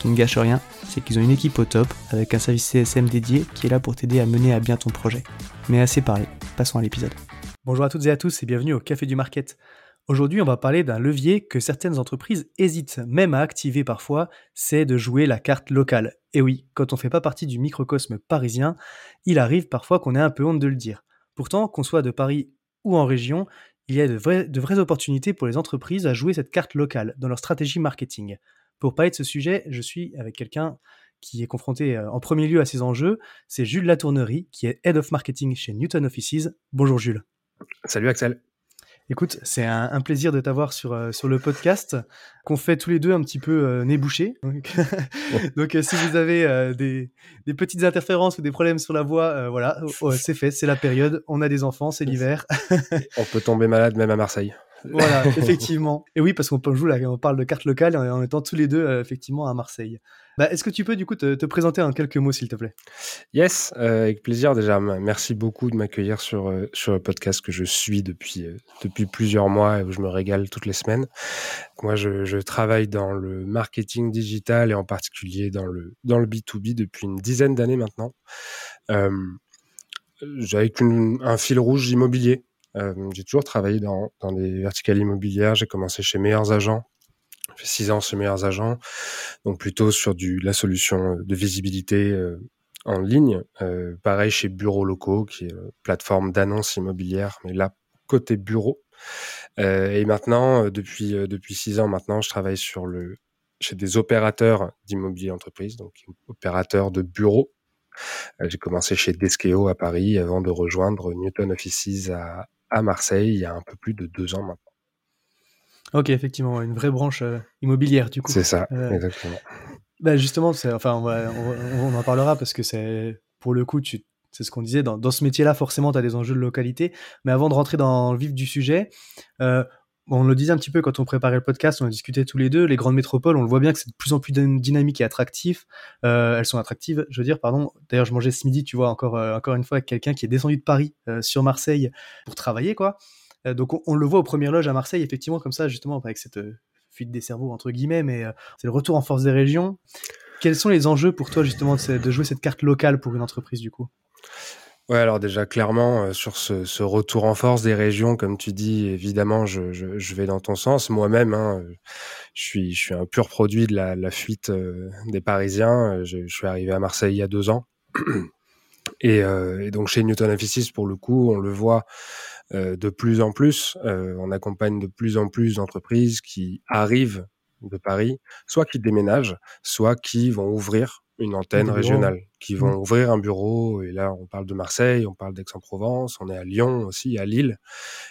Qui ne gâche rien, c'est qu'ils ont une équipe au top avec un service CSM dédié qui est là pour t'aider à mener à bien ton projet. Mais assez parlé, passons à l'épisode. Bonjour à toutes et à tous et bienvenue au Café du Market. Aujourd'hui, on va parler d'un levier que certaines entreprises hésitent même à activer parfois, c'est de jouer la carte locale. Et oui, quand on ne fait pas partie du microcosme parisien, il arrive parfois qu'on ait un peu honte de le dire. Pourtant, qu'on soit de Paris ou en région, il y a de vraies opportunités pour les entreprises à jouer cette carte locale dans leur stratégie marketing. Pour parler de ce sujet, je suis avec quelqu'un qui est confronté euh, en premier lieu à ces enjeux, c'est Jules Latournerie, qui est Head of Marketing chez Newton Offices. Bonjour Jules. Salut Axel. Écoute, c'est un, plaisir de t'avoir sur, euh, sur le podcast qu'on fait tous les deux un petit peu euh, nez bouché. Donc, euh, si vous avez des, des, petites interférences ou des problèmes sur la voix, voilà, oh, c'est fait, c'est la période, on a des enfants, c'est l'hiver. on peut tomber malade même à Marseille. Voilà, effectivement. Et oui, parce qu'on joue là, on parle de carte locale en étant tous les deux euh, effectivement à Marseille. Bah, Est-ce que tu peux du coup te, présenter en quelques mots, s'il te plaît? Yes, euh, avec plaisir. Déjà, merci beaucoup de m'accueillir sur euh, sur le podcast que je suis depuis depuis plusieurs mois et où je me régale toutes les semaines. Moi, je, je travaille dans le marketing digital et en particulier dans le dans le B2B depuis une dizaine d'années maintenant. avec un fil rouge immobilier j'ai toujours travaillé dans, dans des verticales immobilières. J'ai commencé chez Meilleurs Agents. J'ai fait six ans chez Meilleurs Agents. Donc plutôt sur du, la solution de visibilité euh, en ligne. Euh, pareil chez Bureaux Locaux, qui est plateforme d'annonces immobilières, mais là, côté bureau. Euh, et maintenant, depuis, depuis six ans maintenant, je travaille sur le, chez des opérateurs d'immobilier entreprise, donc opérateurs de bureaux. J'ai commencé chez Deskeo à Paris avant de rejoindre Newton Offices à, à Marseille il y a un peu plus de deux ans maintenant. Ok, effectivement, une vraie branche euh, immobilière du coup. C'est ça, euh, exactement. Bah justement, enfin, on, en parlera parce que c'est pour le coup, c'est ce qu'on disait, dans, dans ce métier-là, forcément, tu as des enjeux de localité. Mais avant de rentrer dans le vif du sujet, euh, on le disait un petit peu quand on préparait le podcast, on a discuté tous les deux, les grandes métropoles, on le voit bien que c'est de plus en plus dynamique et attractif. Euh, elles sont attractives, je veux dire, pardon. D'ailleurs, je mangeais ce midi, tu vois, encore, euh, une fois, avec quelqu'un qui est descendu de Paris euh, sur Marseille pour travailler, quoi. donc, on, le voit aux premières loges à Marseille, effectivement, comme ça, justement, avec cette fuite des cerveaux, entre guillemets, mais c'est le retour en force des régions. Quels sont les enjeux pour toi, justement, de jouer cette carte locale pour une entreprise, du coup? Ouais, alors déjà clairement euh, sur ce, retour en force des régions, comme tu dis, évidemment, je, vais dans ton sens. Moi-même, hein, je suis un pur produit de la, fuite euh, des Parisiens. Je, je, suis arrivé à Marseille il y a deux ans, et, euh, et donc chez Newton Offices, pour le coup, on le voit de plus en plus. on accompagne de plus en plus d'entreprises qui arrivent de Paris, soit qui déménagent, soit qui vont ouvrir une antenne régionale, qui vont mmh. ouvrir un bureau. Et là, on parle de Marseille, on parle d'Aix-en-Provence, on est à Lyon aussi, à Lille.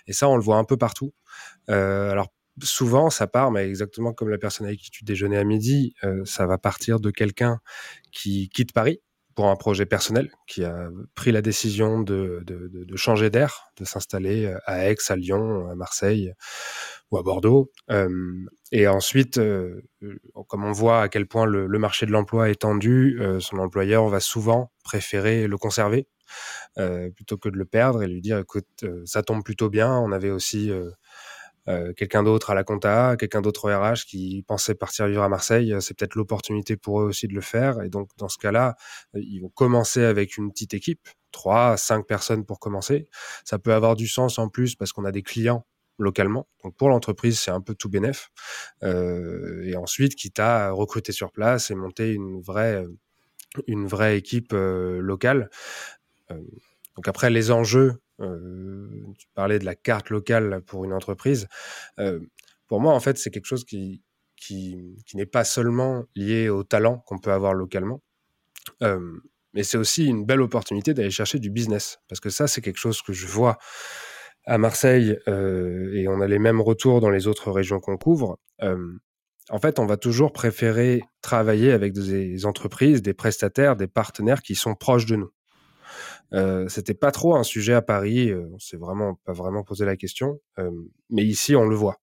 Et ça, on le voit un peu partout. Euh, alors, souvent, ça part, mais exactement comme la personne avec qui tu déjeunais à midi, euh, ça va partir de quelqu'un qui quitte Paris pour un projet personnel, qui a pris la décision de, de, changer d'air, de s'installer à Aix, à Lyon, à Marseille ou à Bordeaux. Euh, et ensuite, euh, comme on voit à quel point le, le marché de l'emploi est tendu, euh, son employeur va souvent préférer le conserver plutôt que de le perdre et lui dire écoute, ça tombe plutôt bien. On avait aussi quelqu'un d'autre à la compta, quelqu'un d'autre au RH qui pensait partir vivre à Marseille, c'est peut-être l'opportunité pour eux aussi de le faire. Et donc, dans ce cas-là, ils vont commencer avec une petite équipe, trois, cinq personnes pour commencer. Ça peut avoir du sens en plus parce qu'on a des clients localement. Donc pour l'entreprise, c'est un peu tout bénef. Euh, et ensuite, quitte à recruter sur place et monter une vraie, une vraie équipe euh, locale. Euh, donc après, les enjeux, tu parlais de la carte locale pour une entreprise. pour moi, en fait, c'est quelque chose qui, qui, qui n'est pas seulement lié au talent qu'on peut avoir localement. mais c'est aussi une belle opportunité d'aller chercher du business. Parce que ça, c'est quelque chose que je vois à Marseille, euh, et on a les mêmes retours dans les autres régions qu'on couvre, euh, en fait, on va toujours préférer travailler avec des entreprises, des prestataires, des partenaires qui sont proches de nous. Euh, C'était pas trop un sujet à Paris, euh, on s'est vraiment pas vraiment posé la question, mais ici on le voit.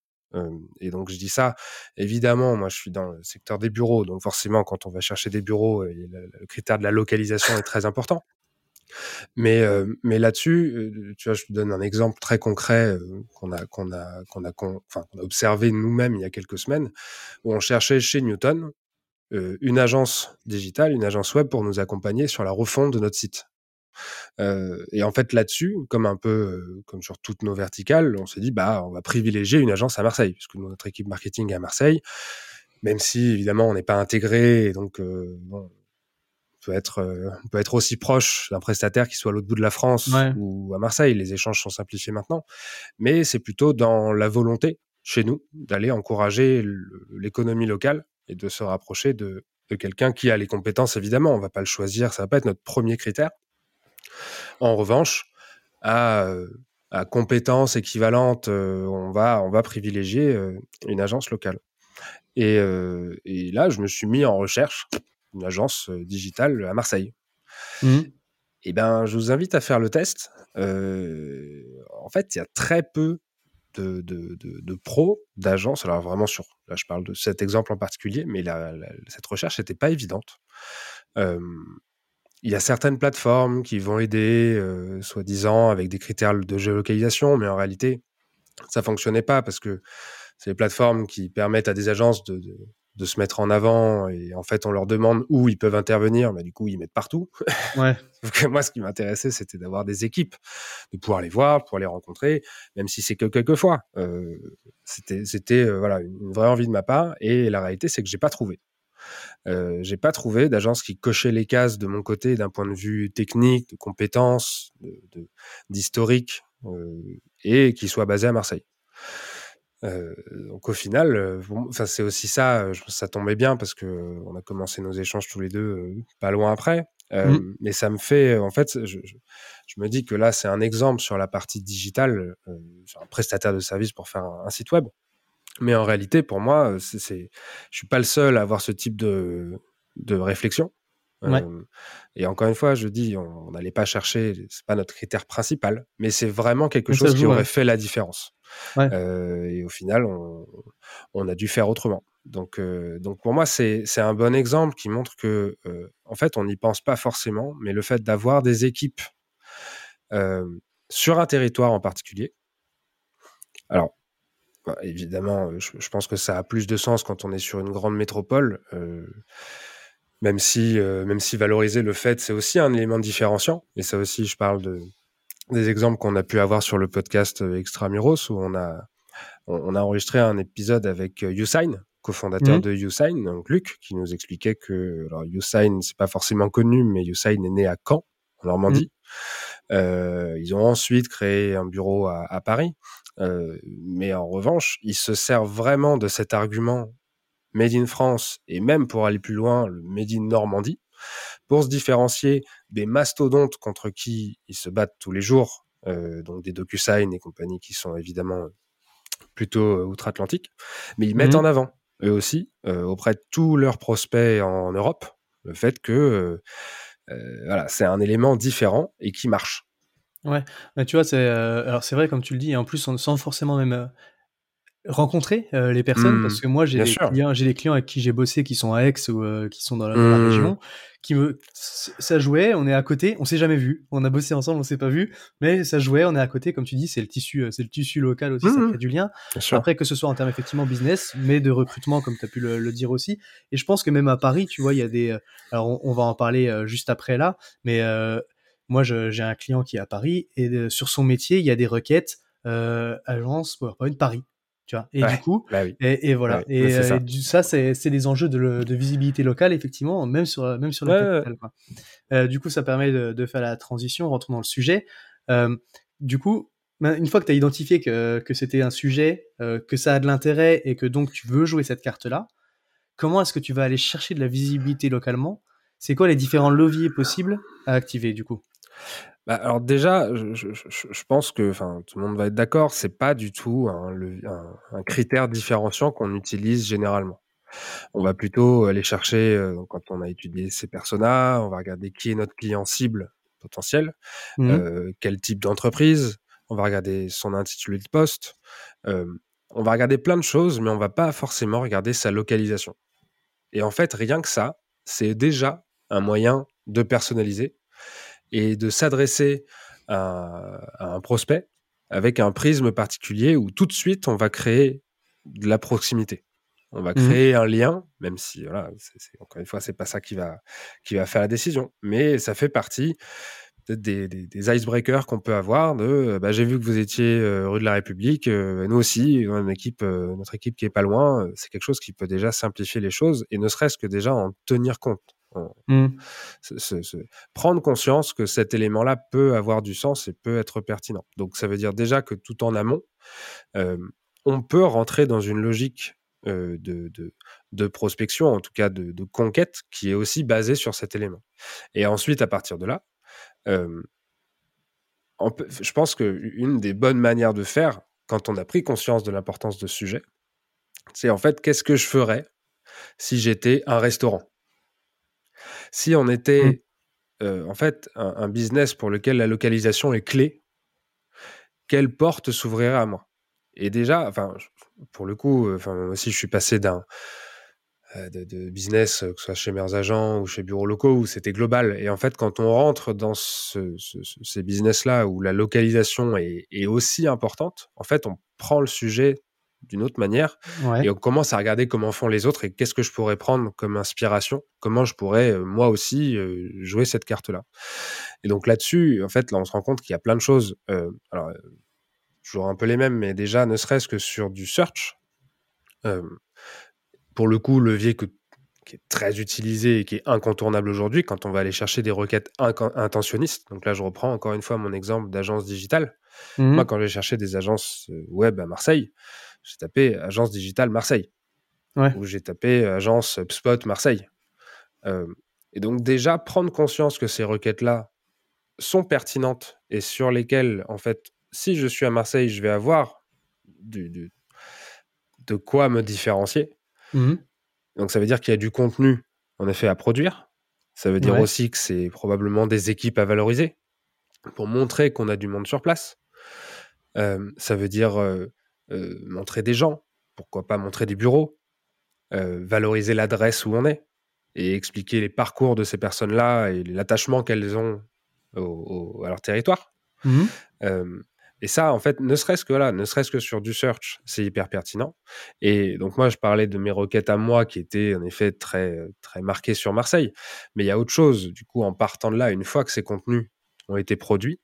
et donc je dis ça, évidemment, moi je suis dans le secteur des bureaux, donc forcément quand on va chercher des bureaux, le critère de la localisation est très important. Mais, euh, mais là-dessus, euh, tu vois, je te donne un exemple très concret euh, qu'on a, observé nous-mêmes il y a quelques semaines, où on cherchait chez Newton une agence digitale, une agence web pour nous accompagner sur la refonte de notre site. et en fait, là-dessus, comme un peu comme sur toutes nos verticales, on s'est dit, bah, on va privilégier une agence à Marseille, puisque notre équipe marketing est à Marseille, même si évidemment on n'est pas intégré, donc bon, peut être, euh, on peut être aussi proche d'un prestataire qui soit à l'autre bout de la France ou à Marseille. Les échanges sont simplifiés maintenant, mais c'est plutôt dans la volonté chez nous d'aller encourager l'économie locale et de se rapprocher de, quelqu'un qui a les compétences. Évidemment, on va pas le choisir, ça va pas être notre premier critère. En revanche, à, à compétences équivalentes, euh, on va on va privilégier euh, une agence locale. Et, et, là, je me suis mis en recherche une agence digitale à Marseille. Mmh. Et eh ben, je vous invite à faire le test. en fait, il y a très peu de, de, pros, d'agences. Alors vraiment sur, là je parle de cet exemple en particulier, mais cette recherche n'était pas évidente. il y a certaines plateformes qui vont aider, soi-disant, avec des critères de géolocalisation, mais en réalité, ça fonctionnait pas parce que c'est les plateformes qui permettent à des agences de, de se mettre en avant et en fait on leur demande où ils peuvent intervenir, mais du coup ils mettent partout. Ouais. moi ce qui m'intéressait c'était d'avoir des équipes, de pouvoir les voir, de pouvoir les rencontrer, même si c'est que quelques fois. Euh, c'était c'était euh, voilà une vraie envie de ma part et la réalité c'est que j'ai pas trouvé. Euh, j'ai pas trouvé d'agence qui cochait les cases de mon côté d'un point de vue technique, de compétences, d'historique de, euh, et qui soit basée à Marseille. Euh, donc au final, euh, enfin c'est aussi ça, euh, ça tombait bien parce que on a commencé nos échanges tous les deux pas loin après. Mmh. Mais ça me fait, en fait, je, me dis que là c'est un exemple sur la partie digitale, sur un prestataire de service pour faire un, site web. Mais en réalité, pour moi, c'est, je suis pas le seul à avoir ce type de, de réflexion. Et encore une fois, je dis, on n'allait pas chercher, c'est pas notre critère principal, mais c'est vraiment quelque chose qui aurait fait la différence. et au final, on, a dû faire autrement. Donc, donc pour moi, c'est un bon exemple qui montre que, en fait, on n'y pense pas forcément, mais le fait d'avoir des équipes sur un territoire en particulier. Alors, bah, évidemment, je, je, pense que ça a plus de sens quand on est sur une grande métropole même si, euh, même si valoriser le fait, c'est aussi un élément différenciant. Et ça aussi, je parle de, des exemples qu'on a pu avoir sur le podcast euh, Extramuros, où on a, on, a enregistré un épisode avec euh, Usain, cofondateur mmh. de Usain, donc Luc, qui nous expliquait que alors Usain, c'est pas forcément connu, mais Usain est né à Caen, en Normandie. Mmh. Euh, ils ont ensuite créé un bureau à, à Paris. Euh, mais en revanche, ils se servent vraiment de cet argument Made in France et même pour aller plus loin, le Made in Normandie, pour se différencier des mastodontes contre qui ils se battent tous les jours, euh, donc des DocuSign et compagnie qui sont évidemment plutôt euh, outre-Atlantique, mais ils mettent mhm. en avant, eux aussi, euh, auprès de tous leurs prospects en Europe, le fait que voilà, c'est un élément différent et qui marche. Ouais, tu vois, c'est alors c'est vrai comme tu le dis, et en plus sans forcément même rencontrer euh, les personnes parce Mmh, que moi j'ai des sûr. clients j'ai des clients avec qui j'ai bossé qui sont à Aix ou euh, qui sont dans la, Mmh. région qui me ça jouait on est à côté on s'est jamais vu on a bossé ensemble on s'est pas vu mais ça jouait on est à côté comme tu dis c'est le tissu euh, c'est le tissu local aussi ça Mmh. crée du lien Bien sûr. après que ce soit en termes effectivement business mais de recrutement comme tu as pu le, le dire aussi et je pense que même à Paris tu vois il y a des alors on, on va en parler juste après là mais euh, moi j'ai un client qui est à Paris et sur son métier il y a des requêtes agence PowerPoint Paris tu vois et Ouais. du coup Bah oui. et, et voilà Ouais, et, ça. et du- ça c'est c'est des enjeux de, visibilité locale effectivement même sur même sur la Ouais, ouais. capitale quoi. Euh, du coup ça permet de, de faire la transition rentrons dans le sujet Euh, du coup ben, une fois que tu as identifié que, que c'était un sujet euh, que ça a de l'intérêt et que donc tu veux jouer cette carte là comment est-ce que tu vas aller chercher de la visibilité localement? C'est quoi les différents leviers possibles à activer du coup? Bah, alors déjà, je, je- je- je pense que, tout le monde va être d'accord, c'est pas du tout un, levi- un- un critère différenciant qu'on utilise généralement. On va plutôt aller chercher, euh, quand on a étudié ces personas, on va regarder qui est notre client cible potentiel, Mhm. euh, quel type d'entreprise, on va regarder son intitulé de poste, euh, on va regarder plein de choses, mais on va pas forcément regarder sa localisation. Et en fait, rien que ça, c'est déjà un moyen de personnaliser et de s'adresser à, à un prospect avec un prisme particulier où tout de suite on va créer de la proximité. On va Mhm. créer un lien, même si voilà, encore une fois, c'est pas ça qui va qui va faire la décision, mais ça fait partie des, des, des icebreakers qu'on peut avoir de euh, bah, j'ai vu que vous étiez euh, rue de la République, euh, nous aussi, on a une équipe, euh, notre équipe qui est pas loin, c'est quelque chose qui peut déjà simplifier les choses et ne serait-ce que déjà en tenir compte. Se- se- prendre conscience que cet élément-là peut avoir du sens et peut être pertinent. Donc ça veut dire déjà que tout en amont, euh, on peut rentrer dans une logique euh, de, de, de prospection, en tout cas de, de conquête, qui est aussi basée sur cet élément. Et ensuite, à partir de là, euh, on peut- je pense qu'une des bonnes manières de faire, quand on a pris conscience de l'importance de ce sujet, c'est en fait qu'est-ce que je ferais si j'étais un restaurant? Si on était euh, en fait un, un business pour lequel la localisation est clé, quelle porte s'ouvrirait à moi? Et déjà, enfin, pour le coup, euh, enfin, moi aussi, je suis passé d'un euh, de, de business, que ce soit chez Mers Agents ou chez Bureaux Locaux, où c'était global. Et en fait, quand on rentre dans ce- ce- ce- ces business-là où la localisation est, est aussi importante, en fait, on prend le sujet d'une autre manière ouais et on commence à regarder comment font les autres et qu'est-ce que je pourrais prendre comme inspiration, comment je pourrais euh, moi aussi euh, jouer cette carte-là. Et donc là-dessus, en fait, là, on se rend compte qu'il y a plein de choses. euh, alors, toujours un peu les mêmes, mais déjà, ne serait-ce que sur du search, pour le coup, levier que, qui est très utilisé et qui est incontournable aujourd'hui quand on va aller chercher des requêtes intentionnistes. Donc là, je reprends encore une fois mon exemple d'agence digitale. Mhm. Moi, quand j'ai cherché des agences web à Marseille, j'ai tapé agence digitale Marseille. Ouais. Ou j'ai tapé agence HubSpot Marseille. Euh, et donc déjà, prendre conscience que ces requêtes-là sont pertinentes et sur lesquelles, en fait, si je suis à Marseille, je vais avoir du, du- de quoi me différencier. Mhm. Donc ça veut dire qu'il y a du contenu, en effet, à produire. Ça veut dire Ouais. aussi que c'est probablement des équipes à valoriser pour montrer qu'on a du monde sur place. Euh, ça veut dire euh, euh, montrer des gens, pourquoi pas montrer des bureaux, euh, valoriser l'adresse où on est et expliquer les parcours de ces personnes-là et l'attachement qu'elles ont au- au- à leur territoire. Mhm. Euh, et ça, en fait, ne serait-ce que là, ne serait-ce que sur du search, c'est hyper pertinent. Et donc moi, je parlais de mes requêtes à moi qui étaient en effet très très marquées sur Marseille, mais il y a autre chose. Du coup, en partant de là, une fois que ces contenus ont été produits,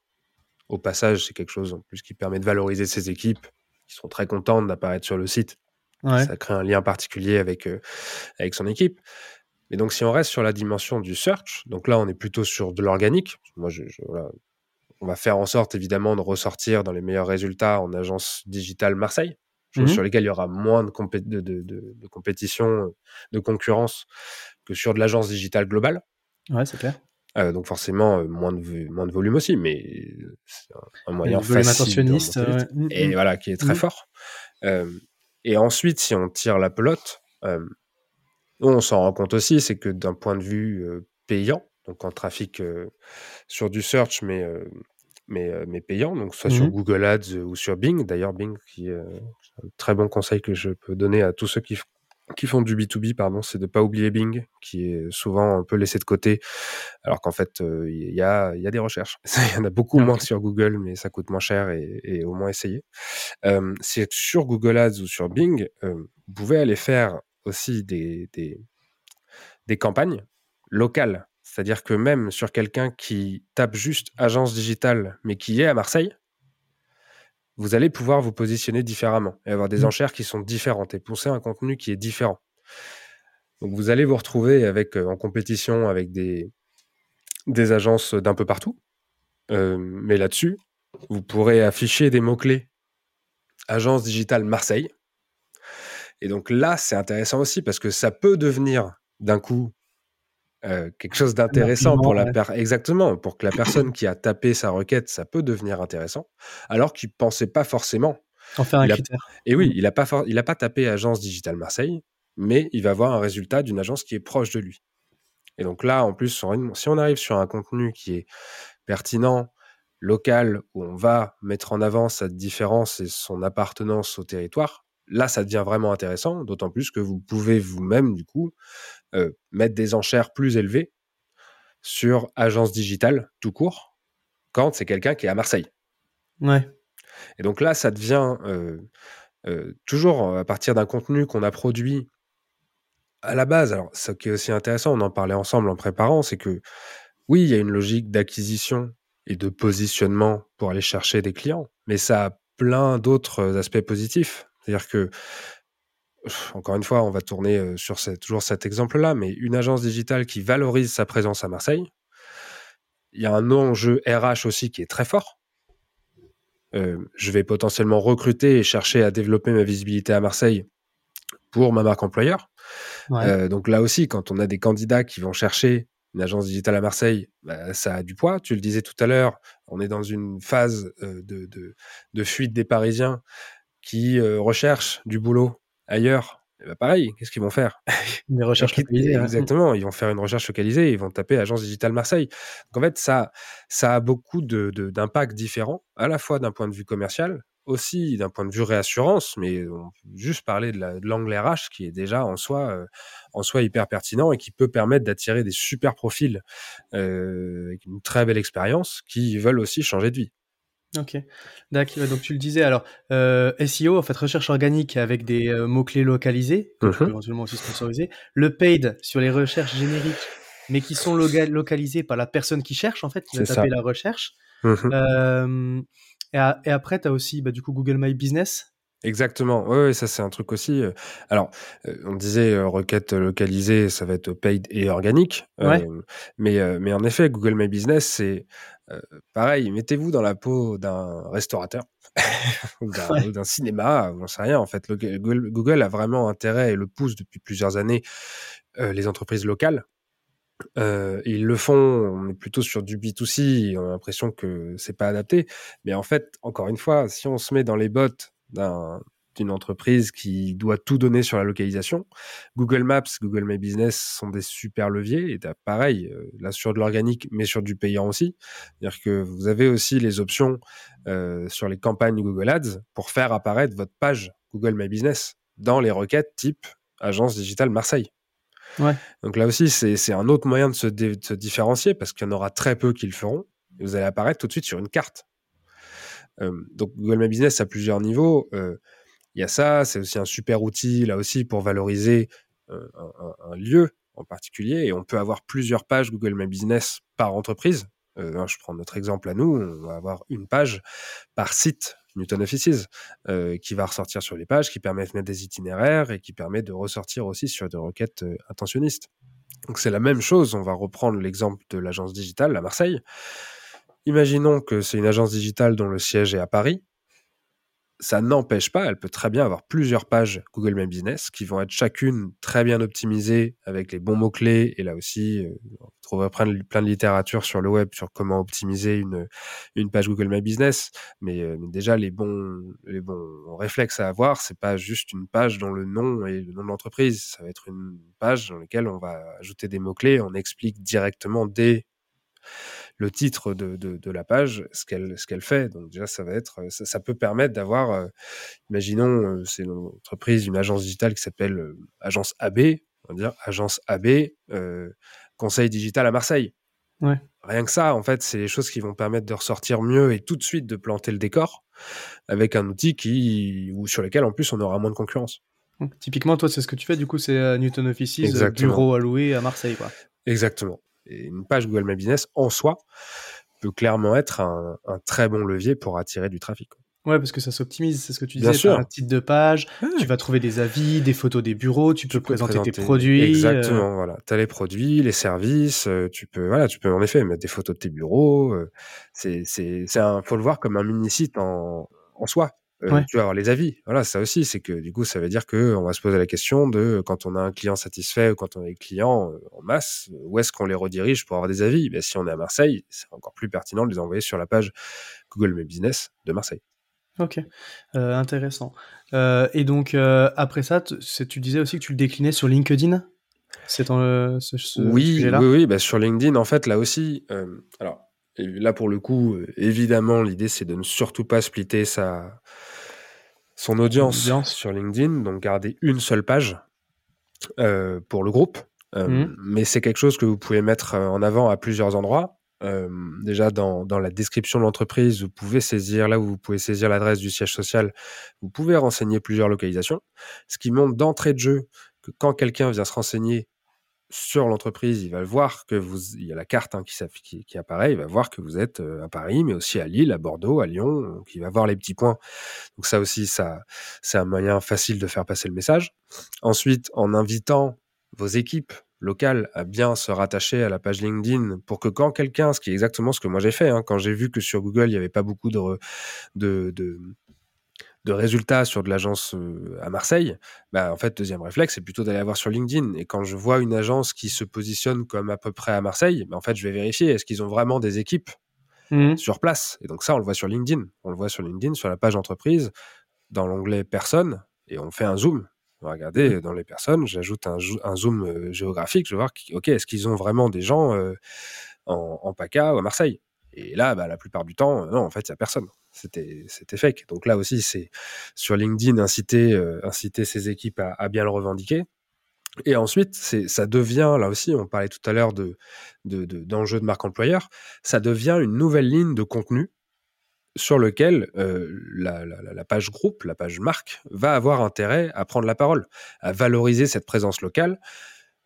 au passage, c'est quelque chose en plus qui permet de valoriser ces équipes qui sont très contentes d'apparaître sur le site. Ouais. Ça crée un lien particulier avec euh, avec son équipe. Mais donc, si on reste sur la dimension du search, donc là, on est plutôt sur de l'organique. Moi, je, je- voilà, on va faire en sorte, évidemment, de ressortir dans les meilleurs résultats en agence digitale Marseille, Mhm. sur lesquelles il y aura moins de, compé- de, de- de- de compétition, euh, de concurrence que sur de l'agence digitale globale. Ouais, c'est clair. Euh, donc forcément, euh, moins, de, moins de volume aussi, mais euh, c'est un, moyen Le volume facile de intentionniste, remonter vite ouais. Mhm. et voilà, qui est très Mhm. fort. Et ensuite, si on tire la pelote, on s'en rend compte aussi, c'est que d'un point de vue payant, donc en trafic sur du search, mais mais, mais payant, donc soit sur. Google Ads ou sur Bing. D'ailleurs, Bing, qui est un très bon conseil que je peux donner à tous ceux qui, qui font du B2B, pardon, c'est de pas oublier Bing, qui est souvent un peu laissé de côté, alors qu'en fait, euh, il y, a, y a des recherches. Il y en a beaucoup Ok. moins que sur Google, mais ça coûte moins cher et, et au moins essayer. Euh, c'est sur Google Ads ou sur Bing, euh, vous pouvez aller faire aussi des, des, des campagnes locales. C'est-à-dire que même sur quelqu'un qui tape juste agence digitale, mais qui est à Marseille, vous allez pouvoir vous positionner différemment et avoir des Mm. enchères qui sont différentes et pousser un contenu qui est différent. Donc vous allez vous retrouver avec, euh, en compétition avec des, des agences d'un peu partout. Euh, mais là-dessus, vous pourrez afficher des mots-clés agence digitale Marseille. Et donc là, c'est intéressant aussi parce que ça peut devenir d'un coup euh, quelque chose d'intéressant pour la ouais. exactement pour que la personne qui a tapé sa requête, ça peut devenir intéressant, alors qu'il pensait pas forcément. En faire un Il a- critère. Et oui, Mm. il n'a pas, for- il a pas tapé agence digitale Marseille, mais il va avoir un résultat d'une agence qui est proche de lui. Et donc là, en plus, si on arrive sur un contenu qui est pertinent, local, où on va mettre en avant sa différence et son appartenance au territoire, là, ça devient vraiment intéressant, d'autant plus que vous pouvez vous-même, du coup, euh, mettre des enchères plus élevées sur agence digitale tout court, quand c'est quelqu'un qui est à Marseille. Ouais. Et donc là, ça devient euh, euh, toujours à partir d'un contenu qu'on a produit à la base. Alors, ce qui est aussi intéressant, on en parlait ensemble en préparant, c'est que oui, il y a une logique d'acquisition et de positionnement pour aller chercher des clients, mais ça a plein d'autres aspects positifs. C'est-à-dire que, encore une fois, on va tourner sur cette- toujours cet exemple-là, mais une agence digitale qui valorise sa présence à Marseille, il y a un enjeu RH aussi qui est très fort. Euh, je vais potentiellement recruter et chercher à développer ma visibilité à Marseille pour ma marque employeur. Ouais. Euh, donc là aussi, quand on a des candidats qui vont chercher une agence digitale à Marseille, bah, ça a du poids. Tu le disais tout à l'heure, on est dans une phase de, de, de fuite des Parisiens qui recherchent du boulot ailleurs. Et bah, pareil, qu'est-ce qu'ils vont faire? Des recherches localisées. ouais. Exactement, ils vont faire une recherche localisée, ils vont taper agence digitale Marseille. Donc en fait, ça, ça a beaucoup de- de- d'impacts différents, à la fois d'un point de vue commercial, aussi d'un point de vue réassurance, mais on peut juste parler de la- de l'angle RH qui est déjà en soi, euh, en soi hyper pertinent et qui peut permettre d'attirer des super profils euh, avec une très belle expérience qui veulent aussi changer de vie. Ok. D'accord. ouais, Donc tu le disais, alors euh, SEO, en fait, recherche organique avec des euh, mots-clés localisés, que tu Mhm. peux éventuellement aussi sponsoriser. Le paid sur les recherches génériques, mais qui sont localisées par la personne qui cherche, en fait, qui va taper ça. la recherche. Mhm. Euh, et, et après, tu as aussi bah, du coup Google My Business. Exactement. Oui, ouais, ça c'est un truc aussi. Alors, on disait euh, requête localisée, ça va être paid et organique. euh, Ouais. mais, euh, mais en effet, Google My Business, c'est euh, pareil. Mettez-vous dans la peau d'un restaurateur ou d'un Ouais. cinéma, j'en sais rien. En fait, Le- Google, Google a vraiment intérêt et le pousse depuis plusieurs années euh, les entreprises locales. Euh, ils le font, on est plutôt sur du B2C, on a l'impression que c'est pas adapté. Mais en fait, encore une fois, si on se met dans les bottes d'un- d'une entreprise qui doit tout donner sur la localisation, Google Maps, Google My Business sont des super leviers. Et pareil, euh, là sur de l'organique, mais sur du payant aussi. C'est-à-dire que vous avez aussi les options euh, sur les campagnes Google Ads pour faire apparaître votre page Google My Business dans les requêtes type agence digitale Marseille. Ouais. Donc là aussi, c'est un autre moyen de se, de se différencier parce qu'il y en aura très peu qui le feront. Et vous allez apparaître tout de suite sur une carte. Donc Google My Business à plusieurs niveaux. Il y a ça, c'est aussi un super outil là aussi pour valoriser un, lieu en particulier. Et on peut avoir plusieurs pages Google My Business par entreprise. Hein, je prends notre exemple à nous, on va avoir une page par site Newton Offices qui va ressortir sur les pages, qui permet de mettre des itinéraires et qui permet de ressortir aussi sur des requêtes euh, intentionnistes. Donc c'est la même chose, on va reprendre l'exemple de l'agence digitale à Marseille. Imaginons que c'est une agence digitale dont le siège est à Paris. Ça n'empêche pas, elle peut très bien avoir plusieurs pages Google My Business qui vont être chacune très bien optimisées avec les bons mots-clés. Et là aussi, euh, on trouve plein de, littérature sur le web sur comment optimiser une, page Google My Business. Mais, euh, mais déjà, les bons, les bons réflexes à avoir, c'est pas juste une page dont le nom est le nom de l'entreprise. Ça va être une page dans laquelle on va ajouter des mots-clés. On explique directement dès le titre de, de, la page, ce qu'elle ce qu'elle fait. Donc déjà, ça va être, ça, peut permettre d'avoir, imaginons, c'est une entreprise, une agence digitale qui s'appelle Agence AB, on va dire Agence AB, Conseil digital à Marseille. Ouais. Rien que ça, en fait, c'est les choses qui vont permettre de ressortir mieux et tout de suite de planter le décor avec un outil qui, ou sur lequel en plus on aura moins de concurrence. typiquement, toi, c'est ce que tu fais, du coup, c'est euh, Newton Offices, euh, bureau alloué à Marseille. Quoi. Exactement. Et une page Google My Business en soi peut clairement être un, un très bon levier pour attirer du trafic. Ouais, parce que ça s'optimise, c'est ce que tu disais. Bien sûr. un titre de page, tu vas trouver des avis, des photos des bureaux, tu, peux, présenter, tes produits. Exactement, euh. voilà. Tu as les produits, les services, euh, tu peux, voilà, tu peux en effet mettre des photos de tes bureaux. Euh, c'est, c'est, c'est un, faut le voir comme un mini site en, en soi. Tu vas avoir les avis. Voilà, ça aussi, c'est que du coup, ça veut dire que on va se poser la question de quand on a un client satisfait ou quand on a des clients en masse, où est-ce qu'on les redirige pour avoir des avis? Ben, Si on est à Marseille, c'est encore plus pertinent de les envoyer sur la page Google My Business de Marseille. Ok, euh, intéressant. Euh, et donc, euh, après ça, tu disais aussi que tu le déclinais sur LinkedIn? C'est dans ce, oui, Oui, oui, bah, sur LinkedIn, en fait, là aussi, alors, là, pour le coup, évidemment, l'idée, c'est de ne surtout pas splitter sa, son audience, sur LinkedIn, donc garder une seule page pour le groupe. Mmh. Mais c'est quelque chose que vous pouvez mettre en avant à plusieurs endroits. Euh, déjà dans, dans, la description de l'entreprise, vous pouvez saisir là où vous pouvez saisir l'adresse du siège social, vous pouvez renseigner plusieurs localisations, ce qui montre d'entrée de jeu que quand quelqu'un vient se renseigner sur l'entreprise, il va voir que vous, il y a la carte hein, qui, qui, apparaît, il va voir que vous êtes euh, à Paris, mais aussi à Lille, à Bordeaux, à Lyon, donc il va voir les petits points. Donc ça aussi, ça, c'est un moyen facile de faire passer le message. Ensuite, en invitant vos équipes local à bien se rattacher à la page LinkedIn pour que quand quelqu'un, ce qui est exactement ce que moi j'ai fait, hein, quand j'ai vu que sur Google il n'y avait pas beaucoup de, de, résultats sur de l'agence euh, à Marseille, bah, en fait, deuxième réflexe, c'est plutôt d'aller voir sur LinkedIn. Et quand je vois une agence qui se positionne comme à peu près à Marseille, bah, en fait, je vais vérifier est-ce qu'ils ont vraiment des équipes mmh. sur place? Et donc ça, on le voit sur LinkedIn. On le voit sur LinkedIn, sur la page entreprise, dans l'onglet personne, et on fait un zoom on va regarder dans les personnes, j'ajoute un, zoom euh, géographique, je vais voir, ok, est-ce qu'ils ont vraiment des gens euh, en, PACA ou à Marseille? Et là, bah, la plupart du temps, non, en fait, il n'y a personne. C'était, fake. Donc là aussi, c'est sur LinkedIn, inciter, euh, inciter ses équipes à, bien le revendiquer. Et ensuite, ça devient, là aussi, on parlait tout à l'heure de, d'enjeux de marque employeur, ça devient une nouvelle ligne de contenu sur lequel euh, la, page groupe, la page marque, va avoir intérêt à prendre la parole, à valoriser cette présence locale,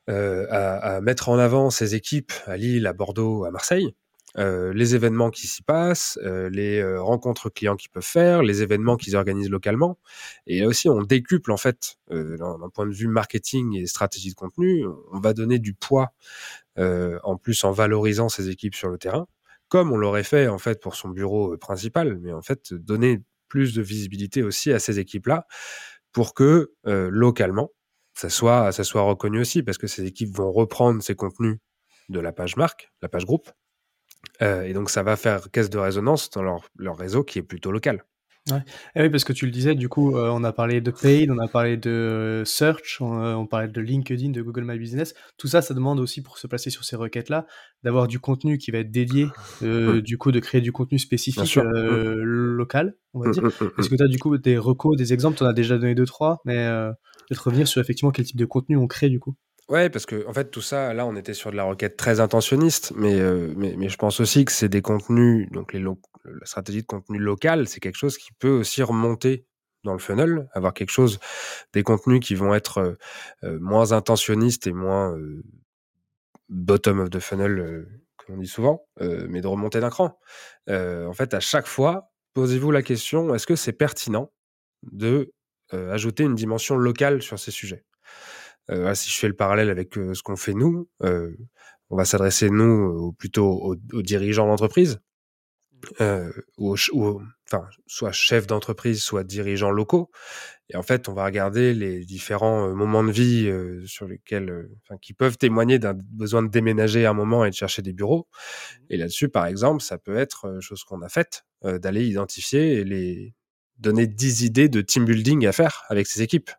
euh, à, mettre en avant ses équipes à Lille, à Bordeaux, à Marseille, euh, les événements qui s'y passent, les rencontres clients qu'ils peuvent faire, les événements qu'ils organisent localement. Et là aussi, on décuple en fait, d'un point de vue marketing et stratégie de contenu, on va donner du poids en plus en valorisant ces équipes sur le terrain comme on l'aurait fait en fait pour son bureau euh, principal, mais en fait donner plus de visibilité aussi à ces équipes-là pour que euh, localement ça soit ça soit reconnu aussi parce que ces équipes vont reprendre ces contenus de la page marque, la page groupe, euh, et donc ça va faire caisse de résonance dans leur, leur réseau qui est plutôt local. Ouais. Eh oui, parce que tu le disais, du coup, euh, on a parlé de paid, on a parlé de euh, search, on, euh, on, parlait de LinkedIn, de Google My Business. Tout ça, ça demande aussi pour se placer sur ces requêtes-là, d'avoir du contenu qui va être dédié, mmh. du coup, de créer du contenu spécifique mmh. local, on va mmh, dire. Est-ce que tu as du coup des recos, des exemples? Tu en as déjà donné deux, trois, mais peut-être revenir sur effectivement quel type de contenu on crée du coup. Ouais, parce que en fait tout ça, là, on était sur de la requête très intentionniste, mais mais, mais, je pense aussi que c'est des contenus, donc les, la stratégie de contenu local, c'est quelque chose qui peut aussi remonter dans le funnel, avoir quelque chose, des contenus qui vont être euh, euh, moins intentionnistes et moins euh, bottom of the funnel, comme on dit souvent, mais de remonter d'un cran. en fait, à chaque fois, posez-vous la question est-ce que c'est pertinent de ajouter une dimension locale sur ces sujets? Si je fais le parallèle avec ce qu'on fait nous, on va s'adresser nous plutôt aux, aux dirigeants d'entreprise euh, ou, enfin, soit chef d'entreprise, soit dirigeants locaux. Et en fait, on va regarder les différents euh, moments de vie euh, sur lesquels, euh, enfin, qui peuvent témoigner d'un besoin de déménager un moment et de chercher des bureaux. Mmh. Et là-dessus, par exemple, ça peut être chose qu'on a faite, d'aller identifier et les donner 10 idées de team building à faire avec ses équipes.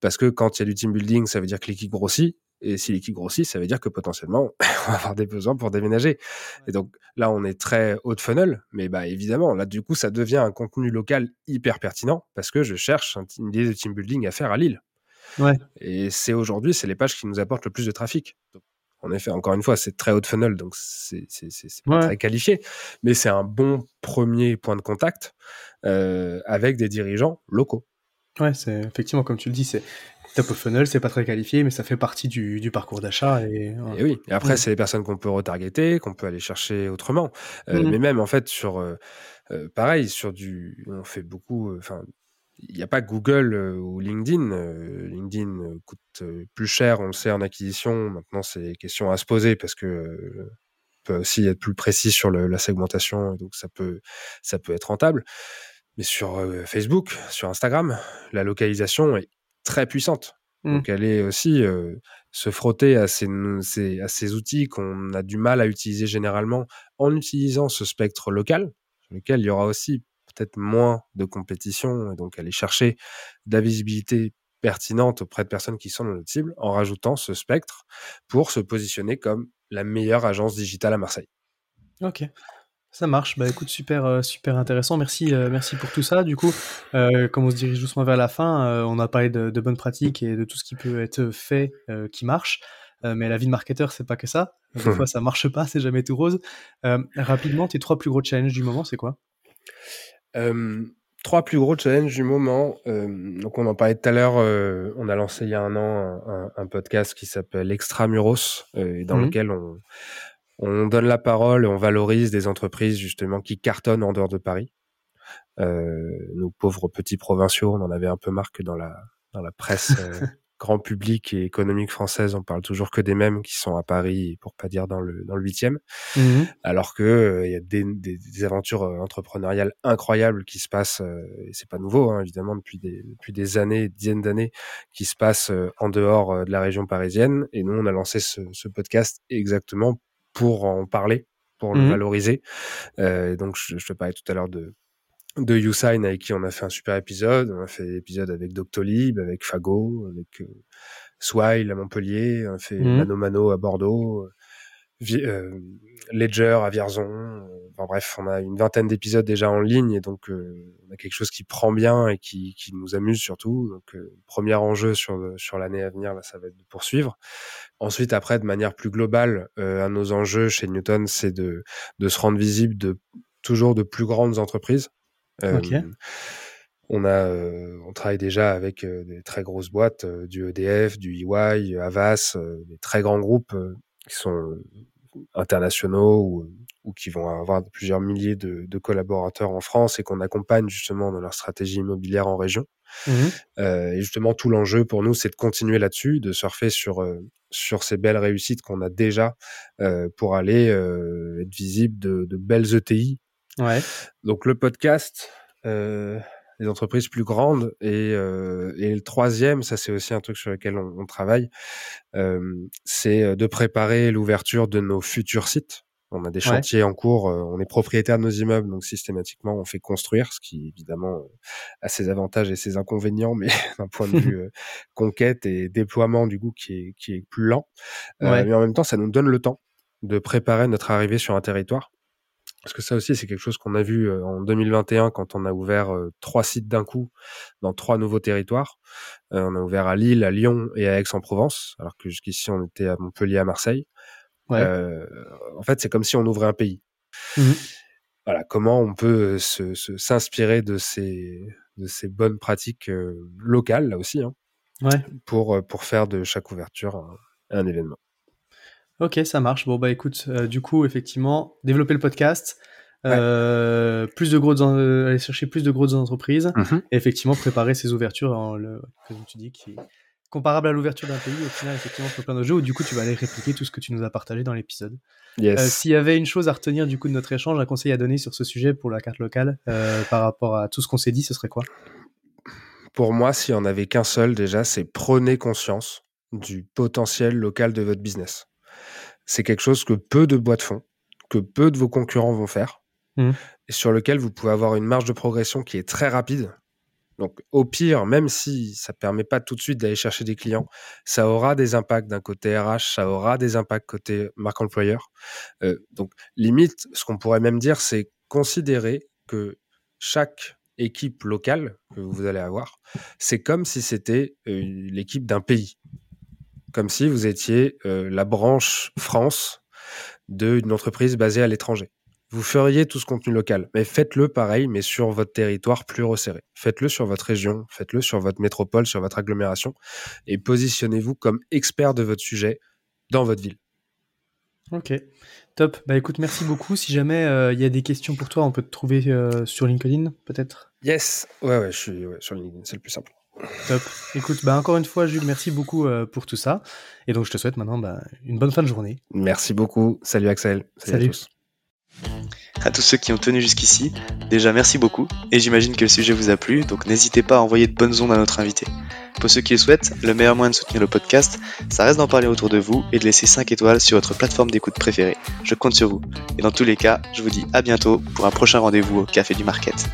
Parce que quand il y a du team building, ça veut dire que l'équipe grossit. Et si l'équipe grossit, ça veut dire que potentiellement, on va avoir des besoins pour déménager. Et donc là, on est très haut de funnel, mais bah évidemment, là du coup, ça devient un contenu local hyper pertinent parce que je cherche une idée de team building à faire à Lille. Ouais. Et c'est aujourd'hui, c'est les pages qui nous apportent le plus de trafic. en effet, encore une fois, c'est très haut de funnel, donc c'est pas très qualifié, mais c'est un bon premier point de contact euh, avec des dirigeants locaux. Ouais, c'est effectivement comme tu le dis, c'est top of funnel, c'est pas très qualifié, mais ça fait partie du, du parcours d'achat. Et, et, oui, et après, c'est les personnes qu'on peut retargeter, qu'on peut aller chercher autrement. Euh, mmh. Mais même, en fait, sur. Euh, euh, pareil, sur du. On fait beaucoup. Enfin. il n'y a pas Google ou LinkedIn. LinkedIn coûte plus cher, on le sait, en acquisition. Maintenant, c'est question à se poser parce que peut aussi être plus précis sur le, la segmentation, donc ça peut, ça peut être rentable. Mais sur Facebook, sur Instagram, la localisation est très puissante. Mmh. Donc elle est aussi se frotter à ces, à ces outils qu'on a du mal à utiliser généralement en utilisant ce spectre local, sur lequel il y aura aussi peut-être moins de compétition, et donc aller chercher de la visibilité pertinente auprès de personnes qui sont dans notre cible, en rajoutant ce spectre pour se positionner comme la meilleure agence digitale à Marseille. Ok. Ça marche. Bah écoute, super, euh, super intéressant. Merci, euh, merci pour tout ça. Du coup, euh, comme on se dirige doucement vers la fin, on a parlé de, bonnes pratiques et de tout ce qui peut être fait qui marche. mais la vie de marketeur, c'est pas que ça. Des fois, ça marche pas, c'est jamais tout rose. rapidement, tes trois plus gros challenges du moment, c'est quoi? Trois plus gros challenges du moment. donc, on en parlait tout à l'heure. on a lancé il y a un an un, podcast qui s'appelle Extramuros, dans mmh lequel on on donne la parole et on valorise des entreprises justement qui cartonnent en dehors de Paris. Euh, nos pauvres petits provinciaux, on en avait un peu marre que dans la dans la presse euh, grand public et économique française, on parle toujours que des mêmes qui sont à Paris, pour pas dire dans le dans le huitième, mmh alors que euh, il y a des, des, aventures entrepreneuriales incroyables qui se passent. et c'est pas nouveau, hein, évidemment, depuis des depuis des années, dizaines d'années, qui se passent en dehors de la région parisienne. Et nous, on a lancé ce, ce podcast exactement pour en parler, pour le mmh valoriser. Euh, donc, je, je, te parlais tout à l'heure de de Usain avec qui on a fait un super épisode. On a fait l'épisode avec Doctolib, avec Fago, avec euh, Swile à Montpellier, on a fait mmh Mano Mano à Bordeaux, Ledger à Vierzon. Euh, enfin, bref, on a une vingtaine d'épisodes déjà en ligne et donc euh, on a quelque chose qui prend bien et qui, qui nous amuse surtout. Donc, euh, premier enjeu sur, sur l'année à venir, là, ça va être de poursuivre. Ensuite, après, de manière plus globale, un de nos enjeux chez Newton, c'est de, de se rendre visible de toujours de plus grandes entreprises. On a, on travaille déjà avec des très grosses boîtes, du EDF, du EY, Avas, des très grands groupes qui sont internationaux ou, ou, qui vont avoir plusieurs milliers de, de, collaborateurs en France et qu'on accompagne justement dans leur stratégie immobilière en région. Mmh euh, et justement, tout l'enjeu pour nous, c'est de continuer là-dessus, de surfer sur euh, sur ces belles réussites qu'on a déjà euh, pour aller euh, être visible de, de, belles ETI. Ouais. Donc le podcast, euh, les entreprises plus grandes. Et, euh, et le troisième, ça c'est aussi un truc sur lequel on, on travaille, euh, c'est de préparer l'ouverture de nos futurs sites. On a des chantiers en cours, euh, on est propriétaire de nos immeubles, donc systématiquement on fait construire, ce qui évidemment a ses avantages et ses inconvénients, mais d'un point de vue conquête et déploiement du coup qui est, qui est plus lent. mais en même temps, ça nous donne le temps de préparer notre arrivée sur un territoire. Parce que ça aussi, c'est quelque chose qu'on a vu en 2021 quand on a ouvert trois sites d'un coup dans trois nouveaux territoires. On a ouvert à Lille, à Lyon et à Aix-en-Provence, alors que jusqu'ici on était à Montpellier, à Marseille. en fait, c'est comme si on ouvrait un pays. Mmh voilà, comment on peut se, s'inspirer de ces de ces bonnes pratiques locales là aussi, hein, pour pour faire de chaque ouverture un événement. Ok, ça marche. Bon, bah écoute, euh, du coup, effectivement, développer le podcast, euh, plus de grosses, euh, aller chercher plus de grosses entreprises, mmh et effectivement, préparer ces ouvertures, en le, comme tu dis, qui est comparable à l'ouverture d'un pays, au final, effectivement, sur plein de jeux, où du coup, tu vas aller répliquer tout ce que tu nous as partagé dans l'épisode. Yes. S'il y avait une chose à retenir du coup de notre échange, un conseil à donner sur ce sujet pour la carte locale, par rapport à tout ce qu'on s'est dit, ce serait quoi? Pour moi, s'il n'y en avait qu'un seul, déjà, c'est prenez conscience du potentiel local de votre business c'est quelque chose que peu de boîtes font, que peu de vos concurrents vont faire, mmh. et sur lequel vous pouvez avoir une marge de progression qui est très rapide Donc, au pire, même si ça ne permet pas tout de suite d'aller chercher des clients, ça aura des impacts d'un côté RH, ça aura des impacts côté marque employeur. Euh, donc, limite, ce qu'on pourrait même dire, c'est considérer que chaque équipe locale que vous allez avoir, c'est comme si c'était euh, l'équipe d'un pays. Comme si vous étiez euh, la branche France d'une entreprise basée à l'étranger vous feriez tout ce contenu local. Mais faites-le pareil, mais sur votre territoire plus resserré. Faites-le sur votre région, faites-le sur votre métropole, sur votre agglomération, et positionnez-vous comme expert de votre sujet dans votre ville. Ok, top. Bah écoute, merci beaucoup. Si jamais euh, il y a des questions pour toi, on peut te trouver euh, sur LinkedIn, peut-être? Yes, ouais, ouais, je suis sur LinkedIn, c'est le plus simple. Top. Écoute, bah encore une fois, Jules, merci beaucoup euh, pour tout ça. Et donc, je te souhaite maintenant bah, une bonne fin de journée. Merci beaucoup. Salut Axel. Salut. à tous. À tous ceux qui ont tenu jusqu'ici, déjà merci beaucoup, et j'imagine que le sujet vous a plu, donc n'hésitez pas à envoyer de bonnes ondes à notre invité. Pour ceux qui le souhaitent, le meilleur moyen de soutenir le podcast, ça reste d'en parler autour de vous et de laisser 5 étoiles sur votre plateforme d'écoute préférée. Je compte sur vous. Et dans tous les cas, je vous dis à bientôt pour un prochain rendez-vous au Café du Market.